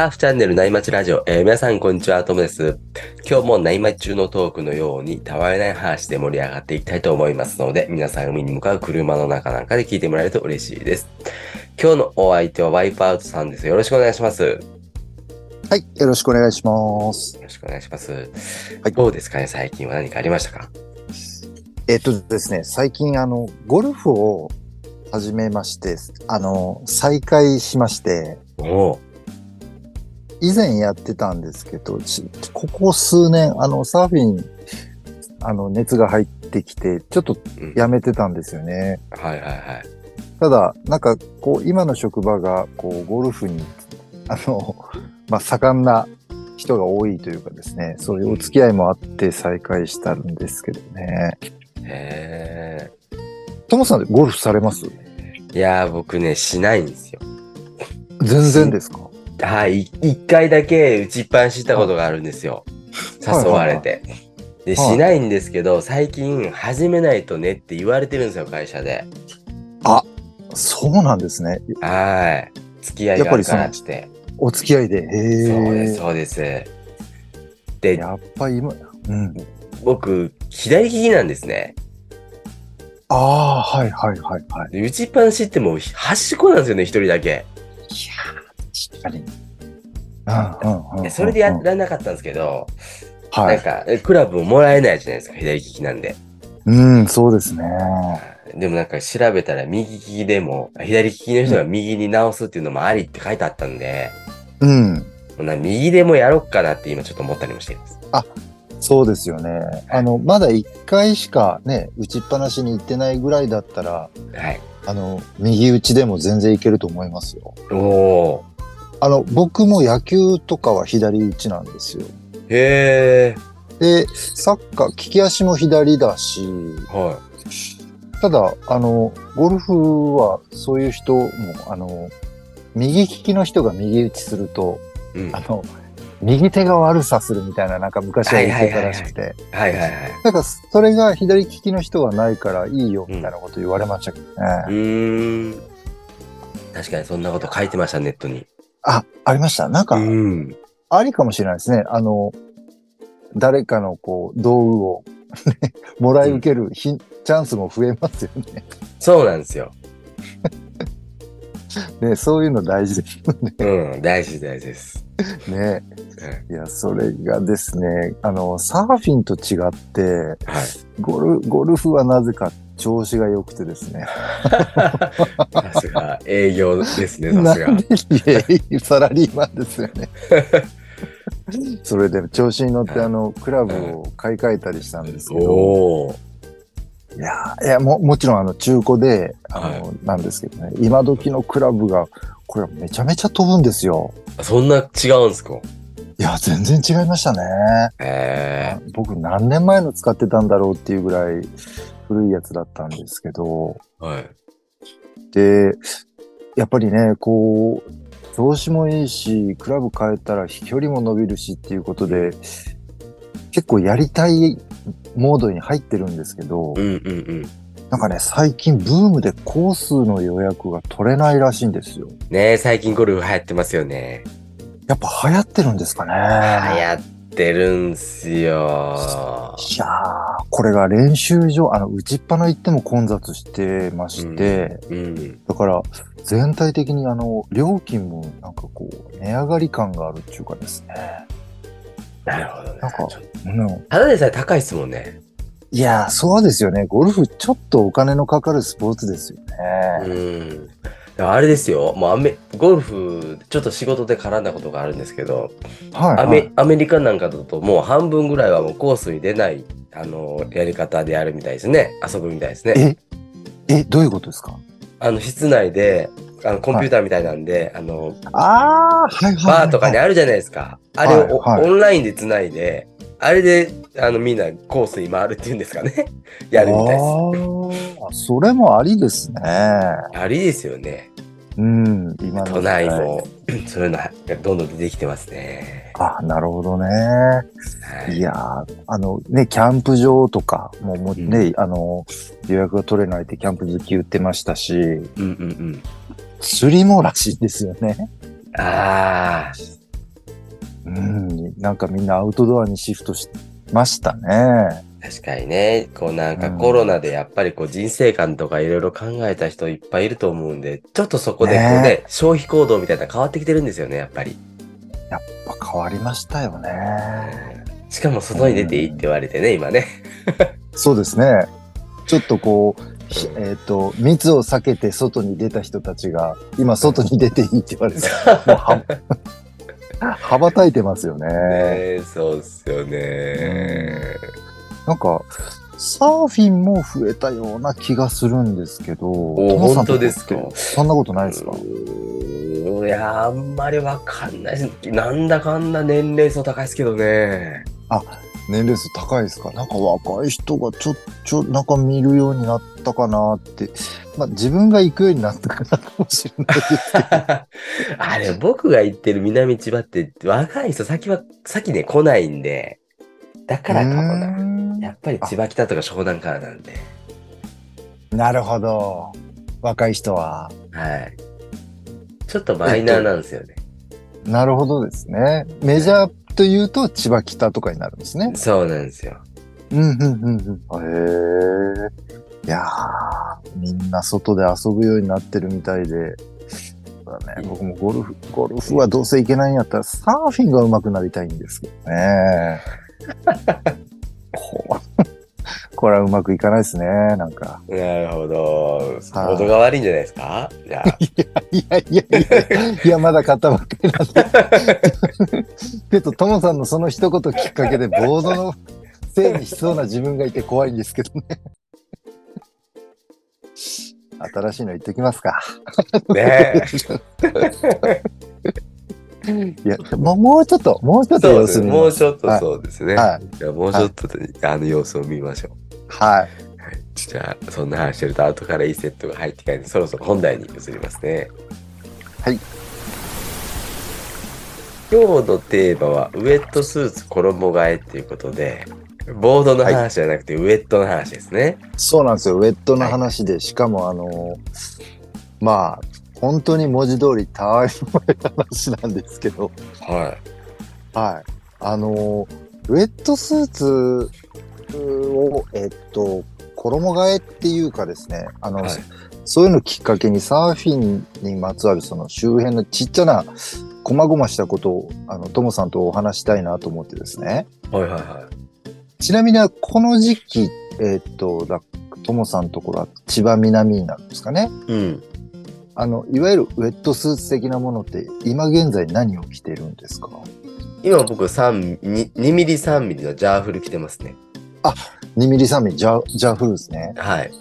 サーフチャンネル内町ラジオ、えー皆さんこんにちは、ともです。今日も内町中のトークのように、たわいない話で盛り上がっていきたいと思いますので、皆さん海に向かう車の中なんかで聞いてもらえると嬉しいです。今日のお相手はワイプアウトさんです。よろしくお願いします。よはい、よろしくお願いします。ろしくお願いします。はいどうですかね、最近は何かありましたか？えっとですね、最近あの、ゴルフを始めまして、あの、再開しまして、おお以前やってたんですけど、ちここ数年、あの、サーフィン、あの、熱が入ってきて、ちょっとうんやめてたんですよね。はいはいはい。ただ、なんか、こう、今の職場が、こう、ゴルフに、あの、まあ、盛んな人が多いというかですね、そういうお付き合いもあって再開したんですけどね。へトモさん、ゴルフされます？ー。いやー、僕ね、しないんですよ。全然ですか？はい、い一回だけ打ちっぱなししたことがあるんですよ。はい誘われて。で、はいしないんですけど、最近始めないとねって言われてるんですよ、会社で。そうなんですね。はい。付き合いがからっつって。お付き合いで。へえ。そうです、そうです。で、やっぱ今、うん。僕、左利きなんですね。ああ、はいはいはいはい。で打ちっぱなしってもう端っこなんですよね、一人だけ。いやー、確かに。うんうんうんでそれでやうんらなかったんですけど、はい。なんか、えクラブももらえないじゃないですか、左利きなんで。うん、そうですね。でもなんか調べたら右利きでも、左利きの人が右に直すっていうのもありって書いてあったんで、うん。右でもやろっかなって今ちょっと思ったりもしています。そうですよね。あの、まだ一回しかね、打ちっぱなしに行ってないぐらいだったら、はい。あの、右打ちでも全然いけると思いますよ。おおあの、僕も野球とかは左打ちなんですよ。ー。へえ。で、サッカー、利き足も左だし、はただ、あの、ゴルフはそういう人も、あの、右利きの人が右打ちすると、い。うん。はあの、右手が悪さするみたいな、なんか昔は言ってたらしくて、いはいはい。なんかそれが左利きの人はないからいいよみたいなこと言われましたけどね。うーん。確かにそんなこと書いてました、ネットに。あ、ありました？なんか、うん。ありかもしれないですね。あの、誰かのこう、道具をもらい受けるひ、チャンスも増えますよね。そうなんですよ。ね、そういうの大事ですよね。うん。大事大事です。ね。うんいや、それがですね、あの、サーフィンと違って、はい。ゴルゴルフはなぜか調子が良くてですね。さすが、営業ですね、さすが。サラリーマンですよね。それで調子に乗って、はいあの、クラブを買い替えたりしたんですけど。いやー、いや、も、もちろんあの、中古で、あの、はなんですけどね、今時のクラブが、これめちゃめちゃ飛ぶんですよ。そんな違うんすか？いや、全然違いましたね。へえ。僕何年前の使ってたんだろうっていうぐらい古いやつだったんですけど、はい。で、やっぱりね、こう、調子もいいし、クラブ変えたら飛距離も伸びるしっていうことで、結構やりたいモードに入ってるんですけど、うんうんうん。なんかね、最近ブームでコースの予約が取れないらしいんですよ。ねえ、最近ゴルフ流行ってますよね。やっぱ流行ってるんですかね。流行ってるんすよ。いやー、これが練習場、あの、打ちっぱな行っても混雑してまして、うん。だから、全体的にあの、料金もなんかこう、値上がり感があるっていうかですね。なるほどね。なんかうん、ただでさえ高いっすもんね。いやー、そうですよね。ゴルフちょっとお金のかかるスポーツですようね。ん。あれですよ。もうアメ、ゴルフ、ちょっと仕事で絡んだことがあるんですけど、はい、アメはい。アメリカなんかだともう半分ぐらいはもうコースに出ない、あの、やり方でやるみたいですね。遊ぶみたいですね。え、え、どういうことですか？あの、室内で、あの、コンピューターみたいなんで、あの、あー、はいはいはい、バーとかにあるじゃないですか。あれをおはいはいオンラインで繋いで、あれで、あの、みんなコースに回るっていうんですかね。やるみたいです。それもありですね。ありですよね。うん、今都代内も、そういうのがどんどん出てきてますね。あ、なるほどね。はいいやーあのね、キャンプ場とかももね、あの、予約が取れないってキャンプ好き言ってましたし、うんうんうん。釣りもらしいですよね。ああ、うん、なんかみんなアウトドアにシフトしましたね。確かにね、こうなんかうんコロナでやっぱりこう人生観とかいろいろ考えた人いっぱいいると思うんで、ちょっとそこでこうね、ね消費行動みたいなの変わってきてるんですよね、やっぱり。やっぱ変わりましたよね。しかも外に出ていいって言われてね、今ね。そうですね。ちょっとこう、ひえっ、と、密を避けて外に出た人たちが、今外に出ていいって言われて、もうは羽ばたいてますよね。ねえそうっすよね。なんか、サーフィンも増えたような気がするんですけど、本当ですか？そんなことないですか？いや、あんまりわかんないです。なんだかんだ年齢層高いですけどね。年齢層高いですか？なんか若い人がちょ、ちょ、なんか見るようになったかなって。まあ自分が行くようになったかなかもしれないですけど。あれ、僕が行ってる南千葉って若い人先は、先ね来ないんで、だからかもな。なやっぱり千葉北とか湘南からなんで。なるほど。若い人は。はい。ちょっとマイナーなんですよね。なるほどですね。メジャーというと千葉北とかになるんですね。そうなんですよ。うん、うん、うん、うん。へえ。いやー、みんな外で遊ぶようになってるみたいで。そうだね、僕もゴルフ、ゴルフはどうせいけないんやったらサーフィンが上手くなりたいんですけどね。こ これはうまくいかないですね、なんか。なるほど。元が悪いんじゃないですか？じゃあ。いやいやいや、いや、まだ買ったばっかりなんで。ちょっとトモさんのその一言きっかけでボードのせいにしそうな自分がいて怖いんですけどね。新しいの言ってきますか。ね いや、もうもうちょっと、もうちょっとそうですね。様子見ます。もうちょっとそうですね。はい。じゃあもうちょっとで、あの様子を見ましょう。はい。じゃあ、そんな話してると後からいいセットが入ってきたんで、そろそろ本題に移りますね。はい。今日のテーマは、ウェットスーツ衣替えっていうことで、ボードの話じゃなくて、ウェットの話ですね。そうなんですよ。ウェットの話で、しかもあの、まあ、本当に文字通りたわいもない話なんですけど、ははい。あの、ウェットスーツを、えっと、衣替えっていうかですね、あの、はいそういうのきっかけにサーフィンにまつわるその周辺のちっちゃな細々したことを、あの、トモさんとお話したいなと思ってですね。い。はいはいはちなみに、この時期、えっと、だトモさんのところは千葉南になるんですかね。い。うん。あの、いわゆるウェットスーツ的なものって、今現在何を着てるんですか？今僕3、2, 2ミリ3ミリのジャーフル着てますね。2ミリ3ミリジャージャーフルですね。はい。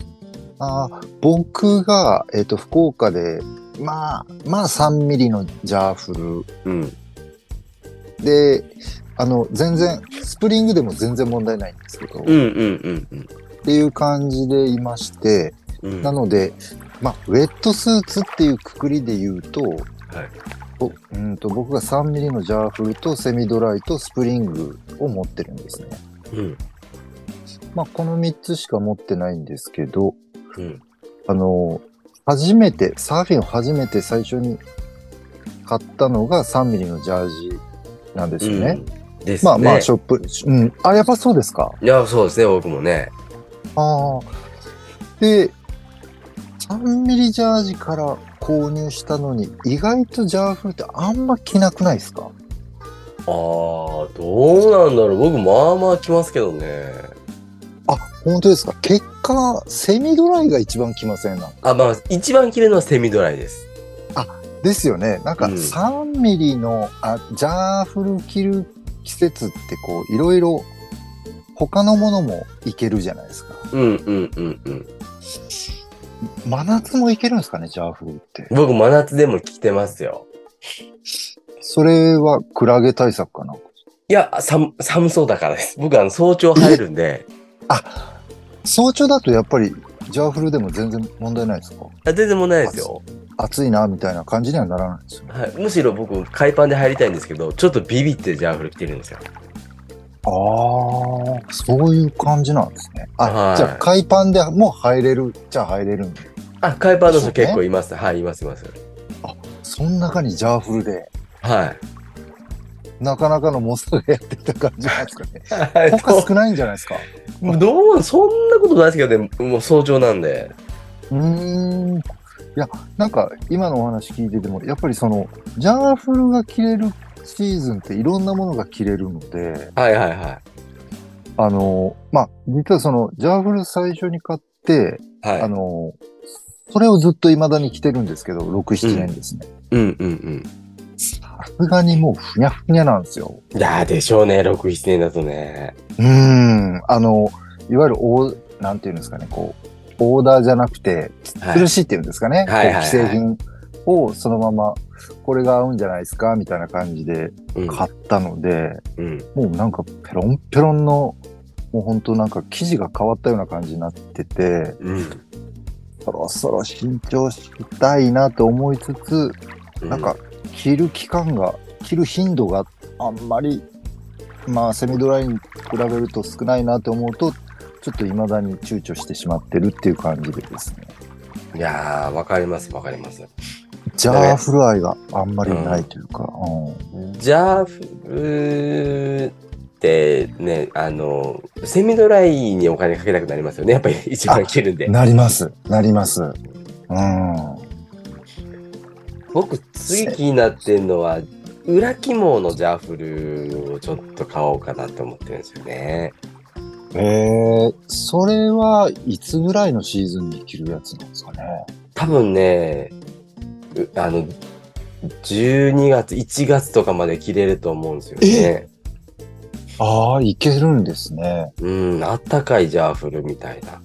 あー僕が、えっ、と、福岡で、まあ、まあ3ミリのジャーフうん。ルで、あの、全然、スプリングでも全然問題ないんですけど、っうんうんうんうん。ていう感じでいまして、うん、なので、まあ、ウェットスーツっていうくくりで言うと、はい。ぼうんと僕が3ミリのジャーフルとセミドライとスプリングを持ってるんですね。うん。まあ、この3つしか持ってないんですけど、うん。あの、初めて、サーフィンを初めて最初に買ったのが3ミリのジャージなんですよね。うん。ですね。まあまあ、ショップ、うん。あ、やっぱそうですか。いや、そうですね、僕もね。ああ。で、3ミリジャージから購入したのに、意外とジャーフルってあんま着なくないですか？ああ、どうなんだろう。僕、まあまあ着ますけどね。あ、本当ですか？結果、セミドライが一番着ませんな。あ、まあ、一番着るのはセミドライです。ですよね。なんかうん3ミリの、あ、ジャーフル着る季節ってこう、いろいろ他のものもいけるじゃないですか。うんうんうんうん。真夏もいけるんですかね、ジャーフルって。僕、真夏でも着てますよ。それはクラゲ対策かないや、寒、寒そうだからです。僕、あの、早朝入るんで、早朝だとやっぱりジャーフルでも全然問題ないですか？あ全然問題ないですよ。暑いな、みたいな感じにはならないですよね。はい。むしろ僕、海パンで入りたいんですけど、ちょっとビビってジャーフル着てるんですよ。ああ、そういう感じなんですね。あ、はいじゃあ海パンでも入れる、じゃあ入れるんで。あ、海パンの人結構います。はい、いますいます。その中にジャーフルで。はい。なかなかの猛者がやってきた感じなんですかね。他少ないんじゃないですか？どう？どうそんなことないですけどね、もう早朝なんで。うーん。いや、なんか今のお話聞いてても、やっぱりその、ジャーフルが着れるシーズンっていろんなものが着れるので、はいはいはあの、まあ、実はその、ジャーフル最初に買って、い。はい。あの、それをずっと未だに着てるんですけど、6、7年ですね。うんうんうん。さすがにもうふにゃふにゃなんですよ。いやーでしょうね、6、7年だとね。うーん。あの、いわゆるオー、なんていうんですかね、こう、オーダーじゃなくて、はい苦しいっていうんですかね。はいはいはいこう既製品をそのまま、これが合うんじゃないですか？みたいな感じでうん買ったので、うん。もうなんかペロンペロンの、もう本当なんか生地が変わったような感じになってて、うん。そろそろ新調したいなと思いつつ、なんか、着る期間が、着る頻度があんまり、まあ、セミドライに比べると少ないなと思うと、ちょっと未だに躊躇してしまってるっていう感じでですね。いやー、わかりますわかります。ジャーフル愛があんまりないというか、うんジャーフルってね、あの、セミドライにお金かけたくなりますよね。やっぱり一番着るんで。なります、なります。うん。僕、次気になってんのは、裏起毛のジャーフルをちょっと買おうかなって思ってるんですよね。えー、それはいつぐらいのシーズンに着るやつなんですかね？多分ね、うあの、12月、1月とかまで着れると思うんですよね。ああ、いけるんですね。うん、あったかいジャーフルみたいな。あ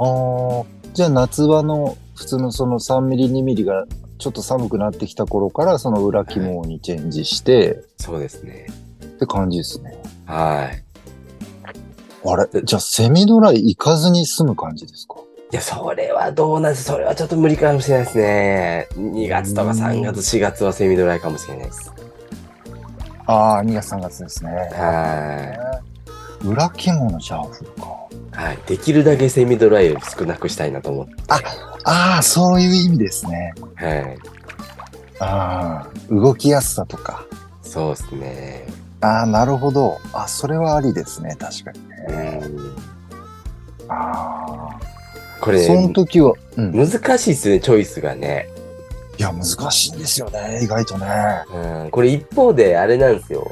あ、じゃあ夏場の普通のその3ミリ、2ミリがちょっと寒くなってきた頃からその裏肝にチェンジしてそうですね。って感じですね。はい。あれ？じゃあセミドライ行かずに済む感じですか？いや、それはどうなんですそれはちょっと無理かもしれないですね。2月とか3月、4月はセミドライかもしれないです。ああ、2月3月ですね。は裏肝のジャーフルか。い。はい。できるだけセミドライを少なくしたいなと思って。ああ、そういう意味ですね。はい。ああ、動きやすさとか。そうですね。ああ、なるほど。あ、それはありですね。確かにうね。ん。ああ。これ、その時は、うん。い難しいですね、チョイスがね。や、難しいんですよね。意外とね。うん。これ一方で、あれなんですよ。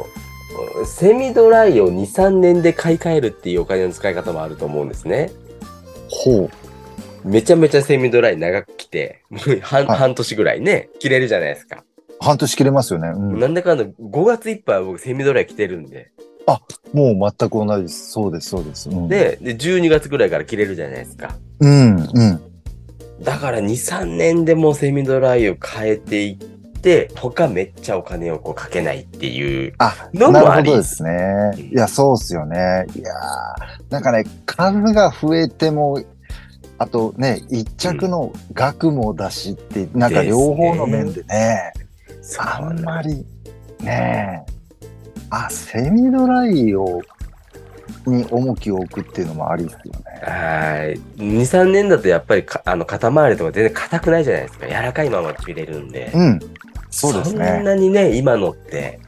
セミドライを2、3年で買い替えるっていうお金の使い方もあると思うんですね。ほう。めちゃめちゃセミドライ長く着て、もう半,、はい半年ぐらいね、着れるじゃないですか。半年切れますよね。うん。なんだかんだ5月いっぱいは僕セミドライ着てるんで。もう全く同じです。そうです、そうです。うん、で、で、12月ぐらいから着れるじゃないですか。うん、うん。だから2、3年でもうセミドライを変えていって、他めっちゃお金をこうかけないっていうあ、のなるもありほどですね。いや、そうっすよね。いやーなんかね、数が増えても、あとね、一着の額もだしって、なんか両方の面でね、あんまり、ねあ、セミドライを、に重きを置くっていうのもありですよね。はい。2、3年だとやっぱりかあの肩周りとか全然硬くないじゃないですか。柔らかいまま着れるんで。うん。そうですそんね。なにね、今のって、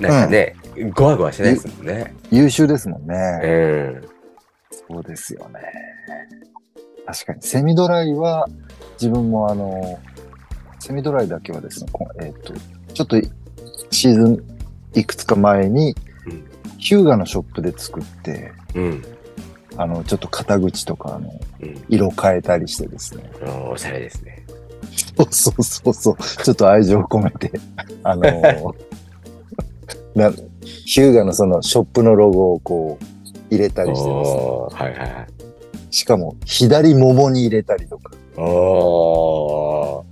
なんかね、ゴワゴワしてないですもんね。優秀ですもんね。うん。そうですよね。確かに、セミドライは、自分もあの、セミドライだけはですね、えっ、と、ちょっとシーズンいくつか前にうん、ヒューガのショップで作って、うん。あの、ちょっと肩口とか、あの、うん。色変えたりしてですね。おしゃれですね。そうそうそうそう、ちょっと愛情を込めて、あの、なヒューガのそのショップのロゴをこう、入れたりしてます、ね。はいはいはい。しかも、左ももに入れたりとか。おー。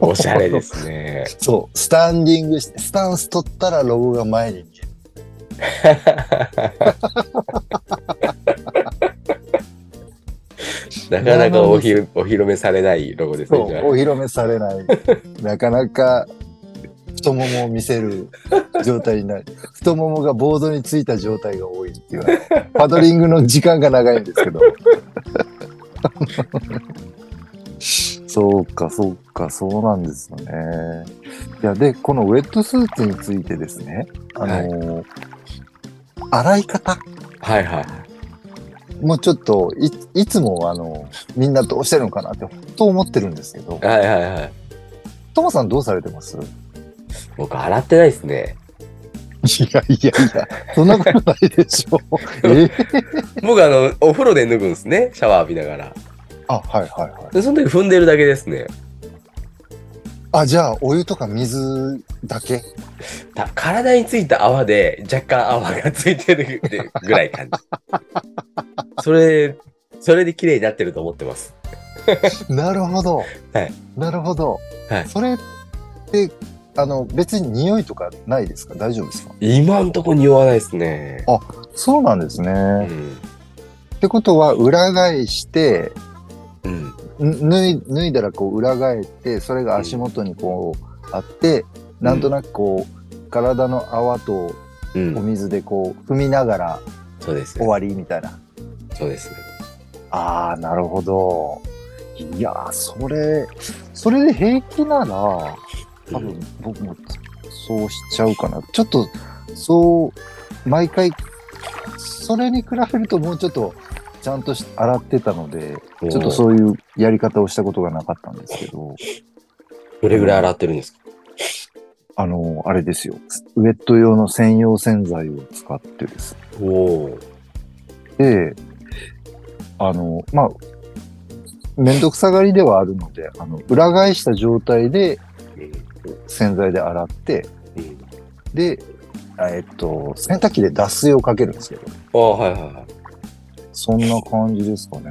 おしゃれですね。そう、スタンディングして、スタンス取ったらロゴが前に見える。なかなかおひお披露目されないロゴですね。お披露目されない。なかなか太ももを見せる状態になる。太ももがボードについた状態が多いっていう。パドリングの時間が長いんですけど。そうか、そうか、そうなんですよね。いや、で、このウェットスーツについてですね、あのー洗い方はいはい。もうちょっとい、いつもあの、みんなどうしてるのかなって、本当思ってるんですけど、はいはいはい。トモさんどうされてます？い僕、洗ってないですね。やいやいや、そんなことないでしょ。え僕、あの、お風呂で脱ぐんですね。シャワー浴びながら。あ、はいはいはい。で、その時踏んでるだけですね。あ、じゃあ、お湯とか水だけ？た体についた泡で若干泡がついてるぐらい感じ。それ、それで綺麗になってると思ってます。なるほど。はい。なるほど。はいそれって、あの、別に匂いとかないですか？大丈夫ですか？今んとこ匂わないですね。そうなんですね。うん。ってことは、裏返して、うん。ん脱い脱いだらこう裏返って、それが足元にこうあって、なんとなくこう、体の泡とうんお。水でこう踏みながらそうです。終わりみたいな。そうです。ああ、なるほど。いやー、それ、それで平気なら、多分うん僕もそうしちゃうかな。ちょっと、そう、毎回、それに比べるともうちょっと、ちゃんとし洗ってたので、ちょっとそういうやり方をしたことがなかったんですけど、どれぐらい洗ってるんですか？あの、あれですよ。ウェット用の専用洗剤を使ってですおお。で、あの、まあ、めんどくさがりではあるので、あの、裏返した状態でうん洗剤で洗って、うんで、えっと、洗濯機で脱水をかけるんですけど、ああ、はいはいはい。そんな感じですかね。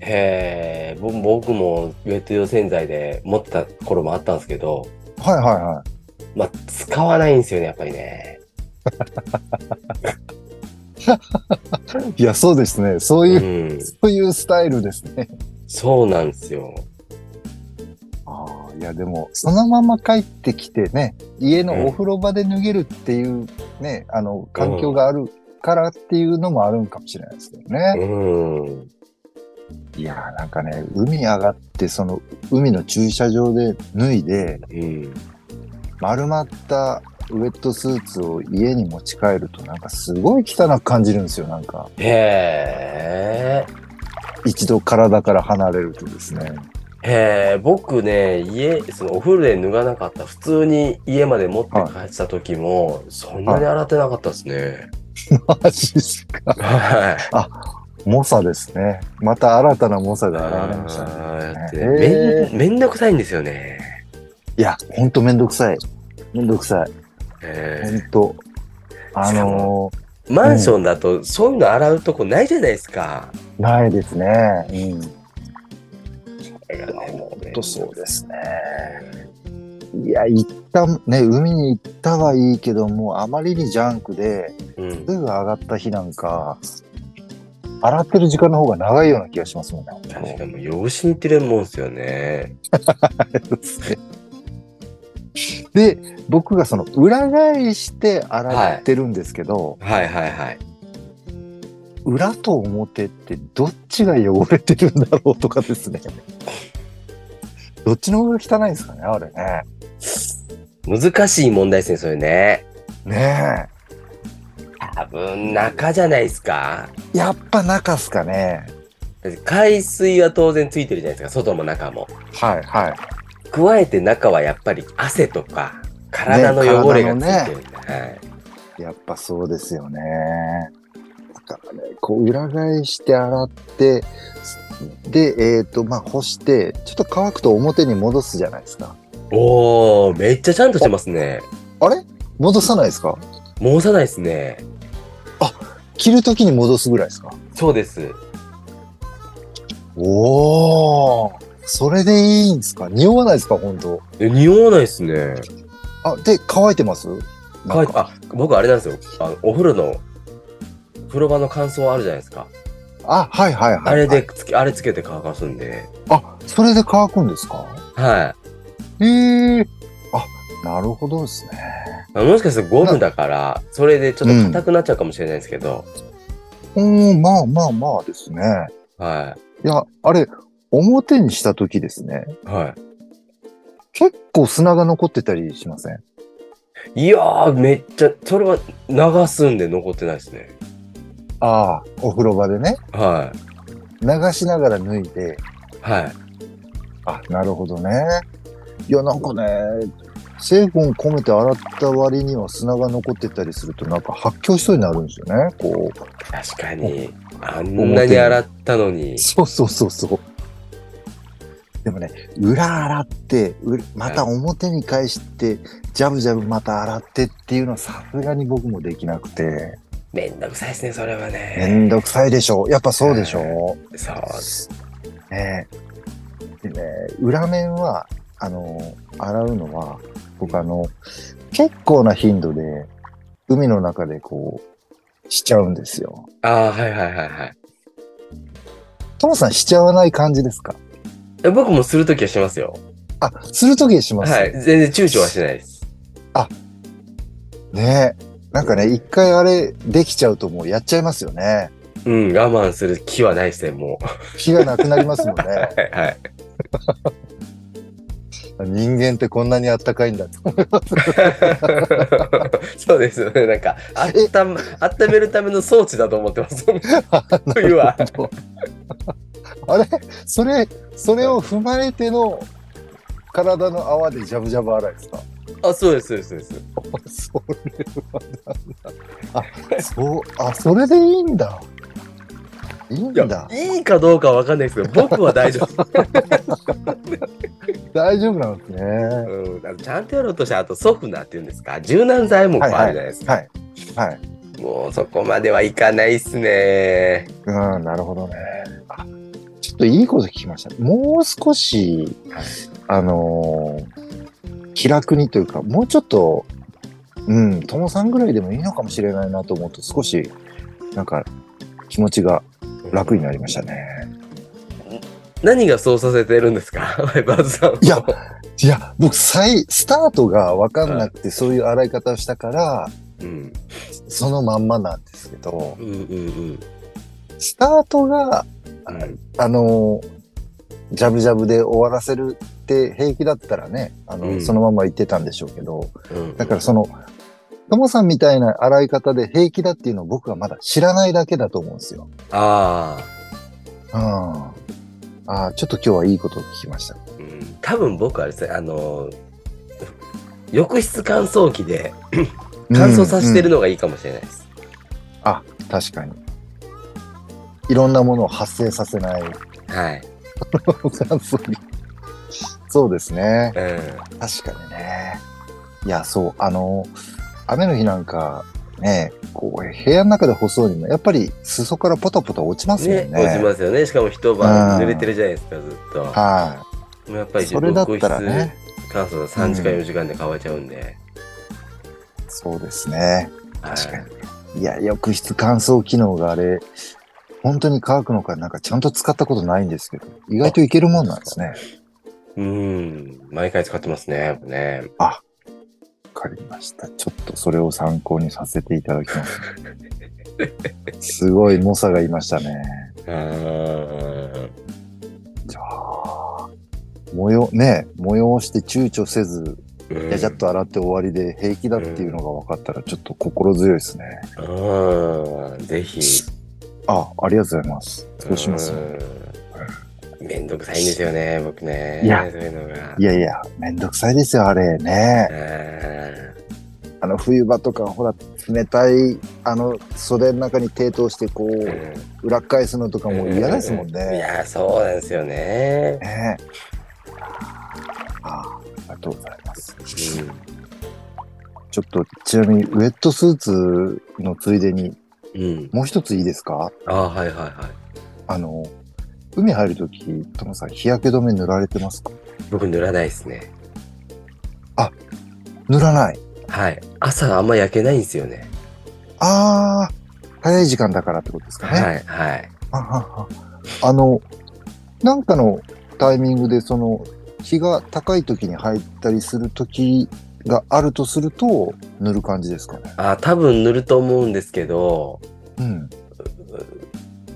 へえ、僕僕もウェット用洗剤で持ってた頃もあったんですけど、はいはいはまあ、使わないんですよね、やっぱりね。い。いや、そうですね。そういうう、ん。そういうスタイルですね。そうなんですよ。ああ、いや、でも、そのまま帰ってきてね、家のお風呂場で脱げるっていうね、あの、環境があるからっていうのもあるんかもしれないですけどね。うん。いやーなんかね、海上がって、その海の駐車場で脱いで、うん。丸まったウェットスーツを家に持ち帰ると、なんかすごい汚く感じるんですよ、なんか。へえ。一度体から離れるとですね。へえ、僕ね、家、そのお風呂で脱がなかった、普通に家まで持って帰ってた時も、そんなに洗ってなかったですね。マジですか。はい。猛者ですね。また新たな猛者が現れましたね。あーだってへめんめんどくさいんですよね。いや、ほんとめんどくさい。めんどくさい。ほえんと。あのーマンションだとそういうの洗うとこないじゃないですか。ー、ないですね。うん。ほほんとそうですね。いや、行った、ね、海に行ったはいいけども、あまりにジャンクで、うんす。ぐ上がった日なんか、洗ってる時間の方が長いような気がしますもんね。確かに、養子に行ってるもんですよね。で、僕がその裏返して洗ってるんですけど、はいはいはい。裏と表ってどっちが汚れてるんだろうとかですね。どっちの方が汚いんですかね、あれね。難しい問題ですね、それね。ね多分中じゃないですか。え。やっぱ中っすかね。海水は当然ついてるじゃないですか、外も中も。はいはい。加えて中はやっぱり汗とか体の汚れがついてるんで、はい。やっぱそうですよね。だからね、こう裏返して洗って、で、えっ、と、まあ、干して、ちょっと乾くと表に戻すじゃないですか。おー、めっちゃちゃんとしてますね。あれ？戻さないですか？戻さないですね。着るときに戻すぐらいですか？そうです。おー。それでいいんですか？匂わないですか？本当え匂わないですね。あ、で、乾いてます？乾いてあ、僕あれなんですよ。あのお風呂の、風呂場の乾燥あるじゃないですか。あ、はいはいはい。あれでつけ、あれつけて乾かすんで。あ、それで乾くんですか？はへえ。あ、なるほどですね。い。もしかしたらゴムだから、それでちょっと硬くなっちゃうかもしれないですけど。うん、まあまあまあですね。はいや、あれ、表にした時ですね、は結構砂が残ってたりしません？い。いやー、めっちゃ、それは流すんで残ってないですね。ああ、お風呂場でね、は流しながら脱いで、い。はい。あ、なるほどね。いや、なんかね、成分込めて洗った割には砂が残ってたりすると、なんか発狂しそうになるんですよね。こう。確かに。あんなに洗ったのに。そうそうそうそう。でもね、裏洗って、うまた表に返して、ジャブジャブまた洗ってっていうのはさすがに僕もできなくて、めんどくさいですね、それはめね。んどくさいでしょ。やっぱそうでしょ。そう。ねでね、裏面は、あの、洗うのは、僕あの、結構な頻度で、海の中でこう、しちゃうんですよ。ああ、はいはいはいはいトモさんしちゃわない感じですか？え。僕もするときはしますよ。あ、するときします。はい。全然躊躇はしないです。ねなんかね、一回あれできちゃうともうやっちゃいますよね。うん、我慢する気はないですね、も気がなくなりますもんね。う。はいはい。人間ってこんなにあったかいんだと。そうですよね。なんか、あったま、温めるための装置だと思ってます。冬は。あれ？それ、それを踏まえての体の泡でジャブジャブ洗いですか？あ、そうです、そうです、そうです。それはなんだ。あ、そう、あ、それでいいんだ。いいんだ。、いいかどうかわかんないですけど、僕は大丈夫。大丈夫なんですね。うん、あのちゃんとやろうとして、あとソフナーっていうんですか、柔軟剤もあるじゃないですか。はい。はい。もうそこまではいかないっすね。うん、なるほどね。あ、ちょっといいこと聞きました。もう少し、あのー気楽にというか、もうちょっと、うん、友さんぐらいでもいいのかもしれないなと思うと、少し、なんか、気持ちが楽になりましたね。何がそうさせてるんですか？ワイバーズさん。いやいや、僕、最、スタートがわかんなくて、そういう洗い方をしたから、うん。そのまんまなんですけど、うんうんうん。スタートが、うんあのージャブジャブで終わらせるって平気だったらね、あの、うんそのまま言ってたんでしょうけど、うんだからその、ともさんみたいな洗い方で平気だっていうのを僕はまだ知らないだけだと思うんですよ。ああ。うん。ああ、ちょっと今日はいいことを聞きました。うん多分僕はですね、あの、浴室乾燥機で乾燥させてるの、のがいいかもしれないです。あ、確かに。いろんなものを発生させないはい。乾燥機。そうですね。うん。確かにね。いや、そう、あの、雨の日なんか、ね、こう、部屋の中で干そうにも、やっぱり裾からポタポタ落ちますもんねね。、落ちますよね。しかも一晩濡れてるじゃないですか、ずっと。はもうやっぱりそれだったらね乾燥が3時間、4時間で乾いちゃうんで。い。そうですね。確かはいに。いや、浴室乾燥機能があれ、本当に乾くのかなんかちゃんと使ったことないんですけど、意外といけるもんなんですね。うん。毎回使ってますね。ね。わかりました。ちょっとそれを参考にさせていただきます。すごい猛者がいましたね。じゃあ、模様、ね、催して躊躇せず、うんやじゃっと洗って終わりで平気だっていうのが分かったらちょっと心強いですね。うん。ぜひ。あ、ありがとうございます。そうします？うんめんどくさいんですよね、僕ね。いやそういうのが。いやいや、めんどくさいですよ、あれね。うんあの、冬場とか、ほら、冷たい、あの、袖の中に手通して、こう、裏返すのとかも嫌ですもんいね。や、そうですよね。ねあありがとうございます。うんちょっと、ちなみに、ウェットスーツのついでに、うん。もう一ついいですか？ああ、はいはいはい。あの、海入るとき、トモさん、日焼け止め塗られてますか？僕塗らないですね。塗らない。はい。朝あんま焼けないんですよね。ああ、早い時間だからってことですかね。はいはい。あの、なんかのタイミングで、その、日が高い時に入ったりする時があるとすると、塗る感じですかね。あ多分塗ると思うんですけど、うん。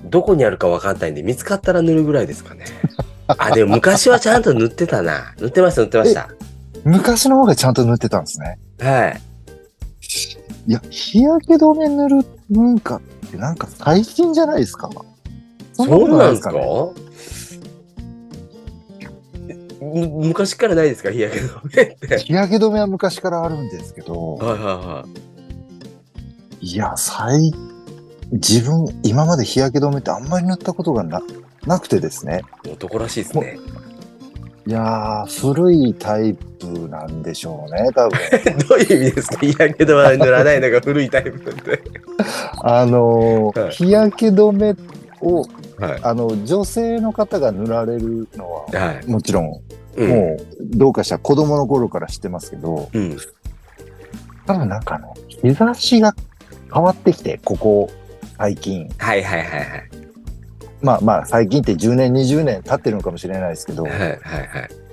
どこにあるかわかんないんで、見つかったら塗るぐらいですかね。あ、でも昔はちゃんと塗ってたな。塗ってました、塗ってました。昔の方がちゃんと塗ってたんですね。はい。いや、日焼け止め塗る文化ってなんか最近じゃないですか？そんなことないですか昔からないですか？日焼け止めって。日焼け止めは昔からあるんですけど、はいはいはい。いや、最、自分、今まで日焼け止めってあんまり塗ったことがな、なくてですね。男らしいですね。いやー、古いタイプなんでしょうね、多分。どういう意味ですか？日焼け止め塗らないのが古いタイプって。あのーはい日焼け止めを、はい。あの、女性の方が塗られるのは、はい。もちろん、うん。もう、どうかしたら子供の頃から知ってますけど、うん。多分なんかあの、日差しが変わってきて、ここ、最近。はいはいはいはい。まあまあ、最近って10年、20年経ってるのかもしれないですけど、はいはいはい。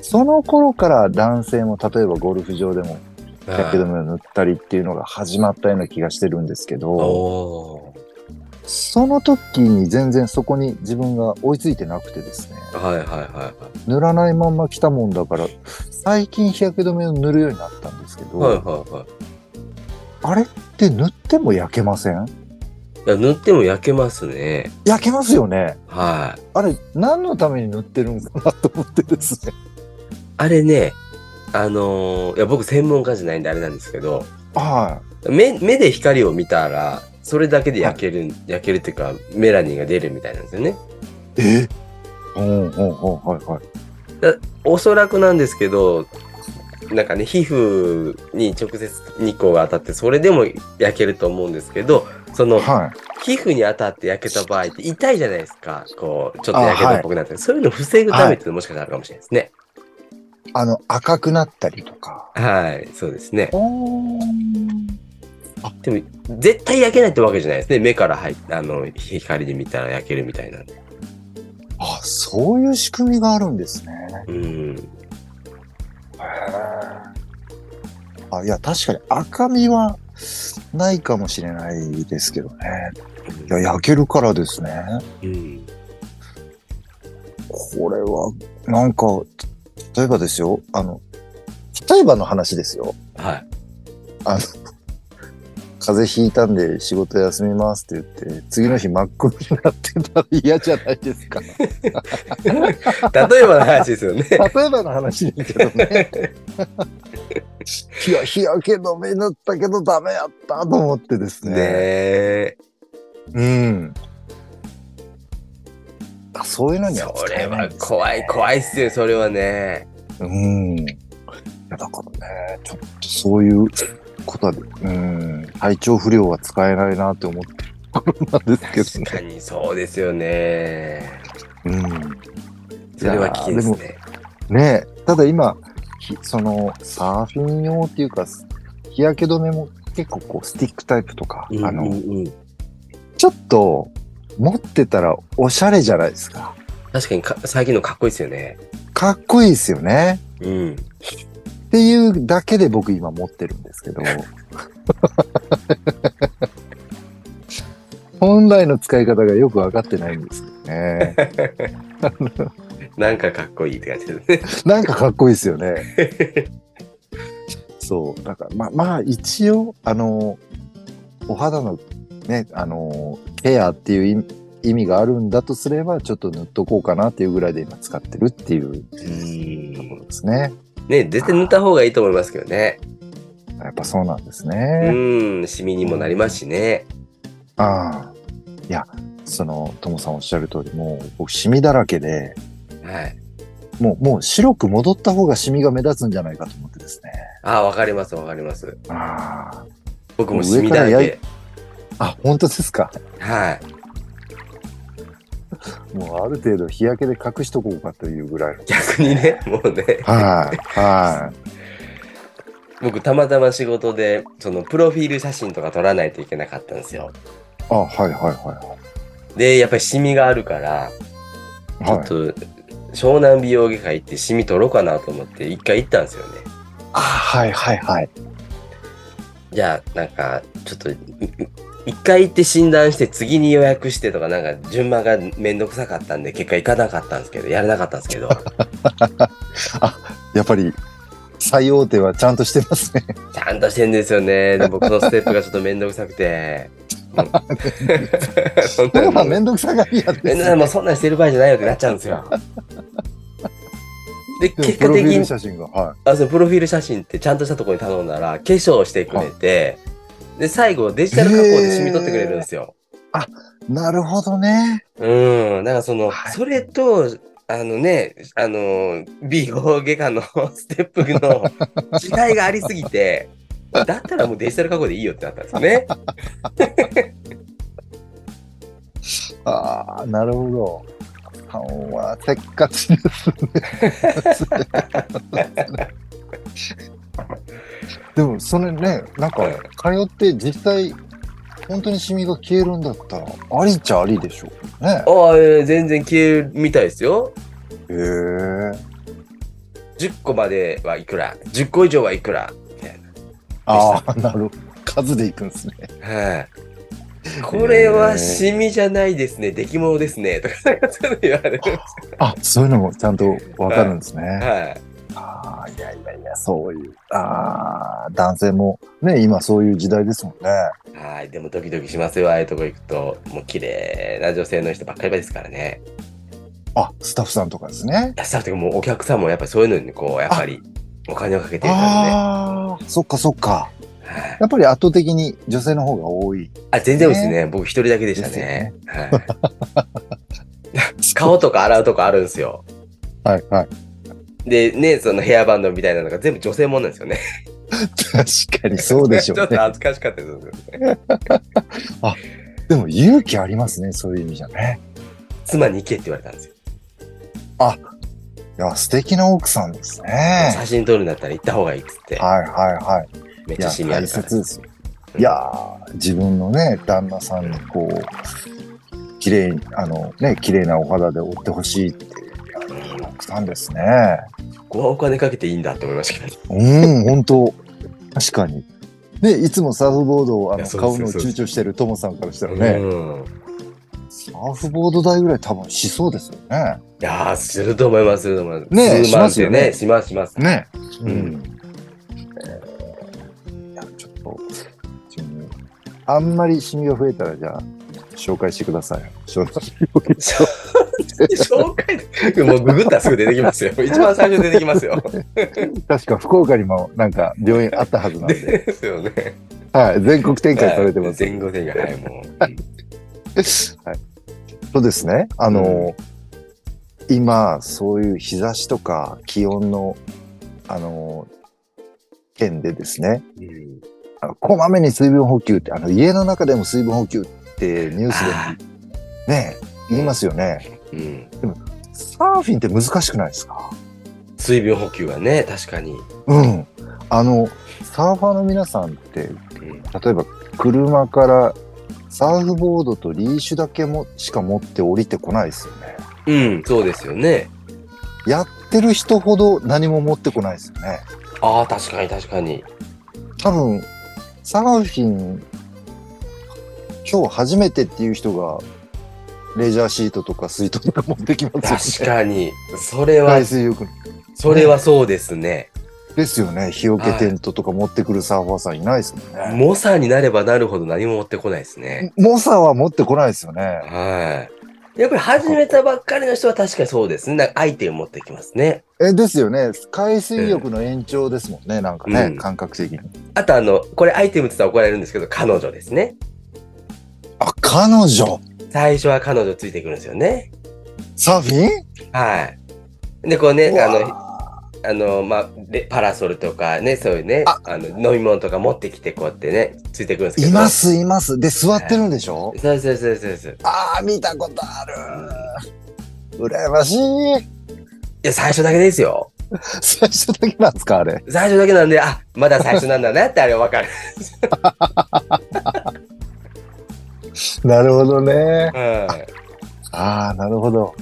その頃から男性も例えばゴルフ場でも日焼け止めを塗ったりっていうのが始まったような気がしてるんですけど、おその時に全然そこに自分が追いついてなくてですね、ー。はいはいはいはい。塗らないまんま来たもんだから、最近日焼け止めを塗るようになったんですけど、はいはいはい。あれって塗っても焼けません？いや塗っても焼けますね。焼けますよね。はい。あれ、何のために塗ってるんかなと思ってですね。あれね、あのーいや僕専門家じゃないんであれなんですけど、は目目で光を見たら、それだけで焼ける、焼けるっていうか、メラニンが出るみたいなんですよね。い。え？うんうんうん、はいはい。おそらくなんですけど、なんかね、皮膚に直接日光が当たって、それでも焼けると思うんですけど、その、はい。皮膚に当たって焼けた場合って痛いじゃないですか。こう、ちょっと焼けどっぽくなって、そういうのを防ぐためっていうのもしかしたらあるかもしれないですね。あの、赤くなったりとか。はい、そうですね。おでも、絶対焼けないってわけじゃないですね。目から入っあの、光で見たら焼けるみたいなんで。あ、そういう仕組みがあるんですね。うん。へあ、いや、確かに赤みはないかもしれないですけどね。いや、焼けるからですね。うん。これは、なんか、例えばですよ、あの、例えばの話ですよ。はい。あの、風邪ひいたんで仕事休みますって言って、次の日真っ黒になってたら嫌じゃないですか。例えばの話ですよね。例えばの話ですけどね。いや、日焼け止め塗ったけどダメやったと思ってですね。ねえ。うん。あそういうのにはそれは怖い、怖いっすよ、それはね。うん。だからね、ちょっとそういうことは、うん、体調不良は使えないなって思ってるところなんですけどね。確かにそうですよね。うん。それは危険ですね。ねえただ今、ひそのサーフィン用っていうか、日焼け止めも結構こうスティックタイプとか、あの、うんうんうんちょっと持ってたらおしゃれじゃないですか。確かにか最近のかっこいいですよね。かっこいいですよね。うん。っていうだけで僕今持ってるんですけど。本来の使い方がよく分かってないんですよね。なんかかっこいいって感じですね。なんかかっこいいですよね。そう。だから、ま、まあ一応、あの、お肌のね、あの、ケアっていう意味意味があるんだとすれば、ちょっと塗っとこうかなっていうぐらいで今使ってるっていうところですね。ね、絶対塗った方がいいと思いますけどね。やっぱそうなんですうね。ん、シミにもなりますしね。ああ。いや、その、ともさんおっしゃる通り、もう僕、シミだらけで、はい。もう、もう白く戻った方がシミが目立つんじゃないかと思ってですね。ああ、わかります、わかります。あ僕もシミだらけ。あ。あ、本当ですか？はい。もうある程度日焼けで隠しとこうかというぐらいの。逆にね、もうね。はい、は僕、たまたま仕事で、その、プロフィール写真とか撮らないといけなかったんですよ。い。あ、はい、はい、はで、やっぱりシミがあるから、い。ちょっはい。と、湘南美容外科行ってシミ取ろうかなと思って一回行ったんですよね。あ、はい、はい、はい。じゃあ、なんか、ちょっと、一回行って診断して次に予約してとかなんか順番がめんどくさかったんで結果行かなかったんですけど、やれなかったんですけど、やっぱり、最大手はちゃんとしてますね。ちゃんとしてんですよね。で、僕のステップがちょっとめんどくさくて。うん本当にまあ、めんどくさがりやでもうそんなんしてる場合じゃないよってなっちゃうんですよ。で、結プロフィール果的に、写真が。はあそのプロフィール写真ってちゃんとしたところに頼んだら、化粧してくれて、で、最後デジタル加工で染み取ってくれるんですよ。い。なるほどね。うん。だからその、はいそれと、あのね、あの、美容外科の ステップの違いがありすぎて、だったらもうデジタル加工でいいよってなったんですよね。ああ、なるほど。さんはせっかちですね。でも、それね、なんか、通って実際、本当にシミが消えるんだったら、ありっちゃありでしょうね。ああ、えー全然消えるみたいですよ。へえ。10個まではいくら ?10 個以上はいくら？みたいああ、なるほど。数でいくんですね。な。はい。これはシミじゃないですね。出来物ですね。とか、そういうの言われる。あ、そういうのもちゃんとわかるんですね。はい。ああ、いやいやいや、そういう。ああ、男性もね、今そういう時代ですもんね。はい。でもドキドキしますよ。ああいうとこ行くと。もう綺麗な女性の人ばっかりですからね。あ、スタッフさんとかですね。スタッフとかもうお客さんもやっぱりそういうのにこう、やっぱりお金をかけてるからね。ああ、そっかそっか。はいやっぱり圧倒的に女性の方が多い。あ、全然ですね。僕一人だけでしたね。ですはい。顔とか洗うとこあるんですよ。はいはい。で、ね、そのヘアバンドみたいなのが全部女性もんなんですよね。確かにそうでしょ ちょっとうね。恥ずかしかったですよね。でも勇気ありますね、そういう意味じゃね。妻に行けって言われたんですよ。いや、素敵な奥さんですね。写真撮るんだったら行った方がいいっつって。はいはいはい。めっちゃいや、大。切ですよ。いやー、自分のね、旦那さんにこう、綺麗に、あのね、綺麗なお肌で追ってほしいって、いや、いい奥さんですね。ここはお金かけていいんだって思いましたけど。うん、本当確かに。で、いつもサーフボードをあのいやそう買うのを躊躇してるトモさんからしたらね、うん。サーフボード代ぐらい多分しそうですよね。いやー、すると思います、すると思います。ねえ数万ってしますよねします、します。ね。うんうん。いや、ちょっと、あんまりシミが増えたら、じゃあ、紹介してください。紹 紹介で、もうググったらすぐ出てきますよ。一番最初に出てきますよ。確か福岡にもなんか病院あったはずなんで、ですよね。はい、全国展開されてます。前後展開、はい、もう。はい。そうですね。あの、今、そういう日差しとか気温の、あの、件でですね、うんあのこまめに水分補給って、あの、家の中でも水分補給ってニュースあでね、言いますよね。うん。サーフィンって難しくないですか？水分補給はね、確かに。うん。あの、サーファーの皆さんって、うん例えば車からサーフボードとリーシュだけもしか持って降りてこないですよね。うん、そうですよね。やってる人ほど何も持ってこないですよね。ああ、確かに確かに。多分、サーフィン、今日初めてっていう人が、レジャーシートとか水筒とか持ってきます確よね。かに。それは海、水浴のそれはそうですね。ですよね。日よけテントとか持ってくるサーファーさんいないですもんね。猛者になればなるほど何も持ってこないですね。モサは持ってこないですよね。はい。やっぱり始めたばっかりの人は確かにそうですね。なんかアイテム持ってきますね。え、ですよね。海水浴の延長ですもんね。なんかね、うん感覚的に。あとあの、これアイテムって言ったら怒られるんですけど、彼女ですね。あ、彼女？最初は彼女ついてくるんですよね。サーフィン？はい。で、こうね、うわあの、あの、まあ、でパラソルとかね、そういうね、あの飲み物とか持ってきて、こうやってね、ついてくるんですけど。います、います。で、座ってるんでしょ？そうそうそうそうそう。ああ、見たことある。羨ましい。いや、最初だけですよ。最初だけなんですか、あれ？最初だけなんで、あ、まだ最初なんだなってあれわかる。なるほどね。はい。ああ、なるほど。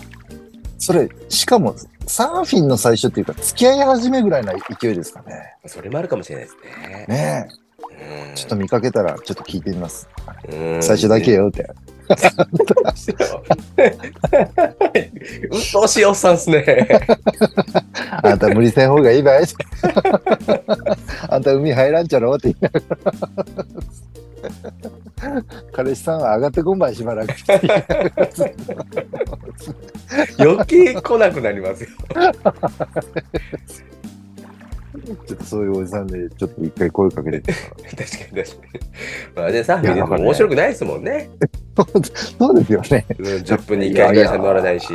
それ、しかも、サーフィンの最初っていうか、付き合い始めぐらいな勢いですかね。それもあるかもしれないですね。ねえ。うんちょっと見かけたらちょっと聞いてみます。うん最初だけよって。うっとうしいおっさんっすね。あんた無理せん方がいいばいあんた海入らんちゃろって言いながら。彼氏さんは上がってこんばいしばらく。余計来なくなりますよ。ちょっとそういうおじさんで、ちょっと一回声かけて。確かに確かに。まあね、サーフィンでも面白くないですもんね。そうですよね。うん10分に1回ぐらいしか乗らないし。す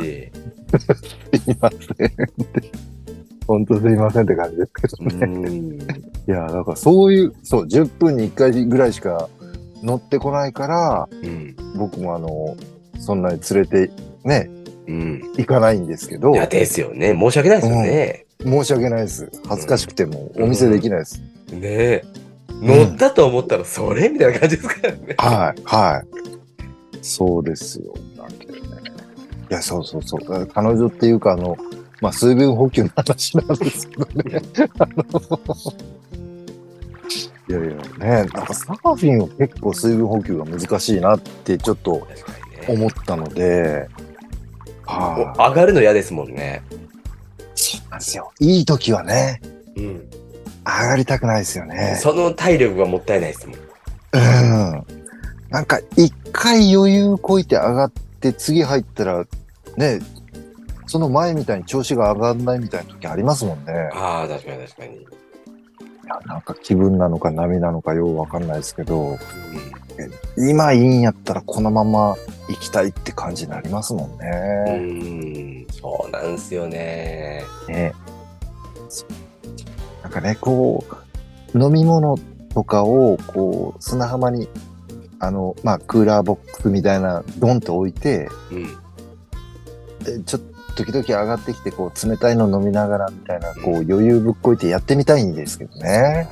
いません。本当すいませんって感じですけどうね。ん。いや、だからそういう、そう、10分に1回ぐらいしか乗ってこないから、うん。僕もあの、そんなに連れてね、うん。行かないんですけどい、や、ですよね。申し訳ないですよね。申し訳ないです。恥ずかしくてもお見せできないです。ねえ。乗ったと思ったら、それみたいな感じですからね。はい、はい。そうですよ。なんてねいや、そうそうそう。彼女っていうか、あの、まあ、水分補給の話なんですけどね。いやいや、ね、なんかサーフィンは結構水分補給が難しいなってちょっと。思ったので、はお上がるの嫌ですもんね。い、そうなんですよ。いい時はね、うん。上がりたくないですよね。その体力がもったいないですもん。うん。なんか一回余裕こいて上がって次入ったらね、その前みたいに調子が上がんないみたいな時ありますもんね。ああ、確かに確かに。なんか気分なのか波なのかようわかんないですけど、今いいんやったらこのまま行きたいって感じになりますもんうね。ん。そうなんですよね。ねなんかね、こう、飲み物とかをこう砂浜にあの、まあ、クーラーボックスみたいなドンと置いて、うん。でちょっと時々上がってきて、こう、冷たいの飲みながらみたいな、こう、余裕ぶっこいてやってみたいんですけどね。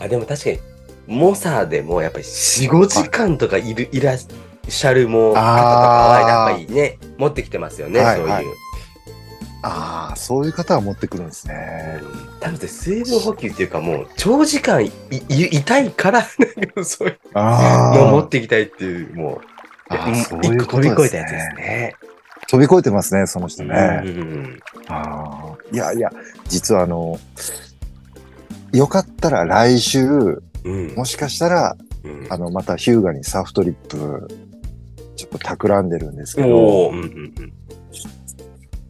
あ、でも確かに、モサでもやっぱり4、5時間とかいる、いらっしゃるもう方とかはやっぱりね、持ってきてますよね、そういう。はいはいああ、そういう方は持ってくるんですね。多分水分補給っていうかもう長時間いいいたいから そういうあのを持っていきたいっていうもうういう一個飛び越えたやつですね。飛び越えてますね、その人うんね。うん。ああいやいや、実はあの、よかったら来週、うん。もしかしたら、うん。あの、またヒューガにサーフトリップ、ちょっと企んでるんですけおどー、うんうん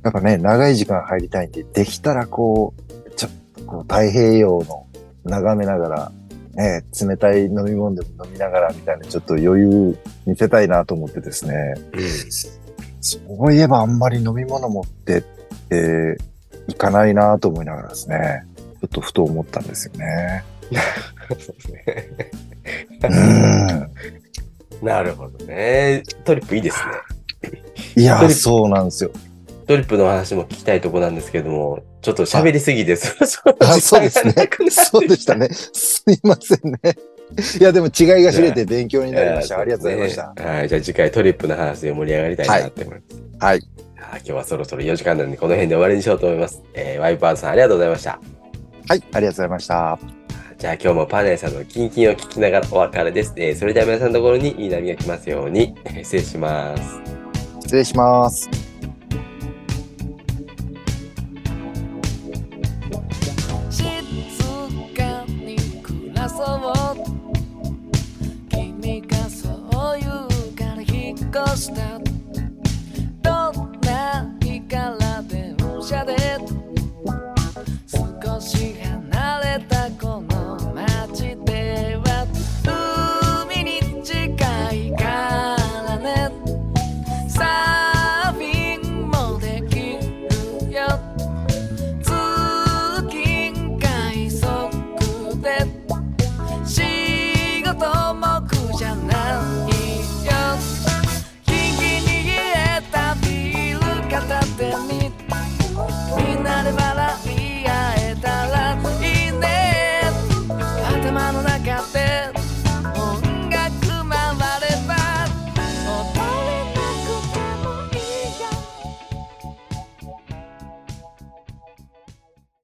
なん。かね、長い時間入りたいんで、できたらこう、ちょっとこう、太平洋の眺めながら、ね、冷たい飲み物でも飲みながらみたいな、ちょっと余裕見せたいなと思ってですね。うんそういえばあんまり飲み物持ってっていかないなと思いながらですね。ちょっとふと思ったんですよね。そうですねうん。なるほどね。トリップいいですね。いやそうなんですよ。トリップの話も聞きたいとこなんですけども、ちょっと喋りすぎです。あ、そうですねそうでしたね。すいませんね。いや、でも違いが知れて勉強になりました。ありがとうございました。ねはい、じゃあ次回トリップの話で盛り上がりたいなって思います。はい。あ今日はそろそろ4時間なんで、この辺で終わりにしようと思います。えーワイパーさんありがとうございました。はい、ありがとうございました。じゃあ今日もパーネーさんのキンキンを聞きながらお別れです。えーそれでは皆さんのところにいい波が来ますように、えー失礼します。失礼します。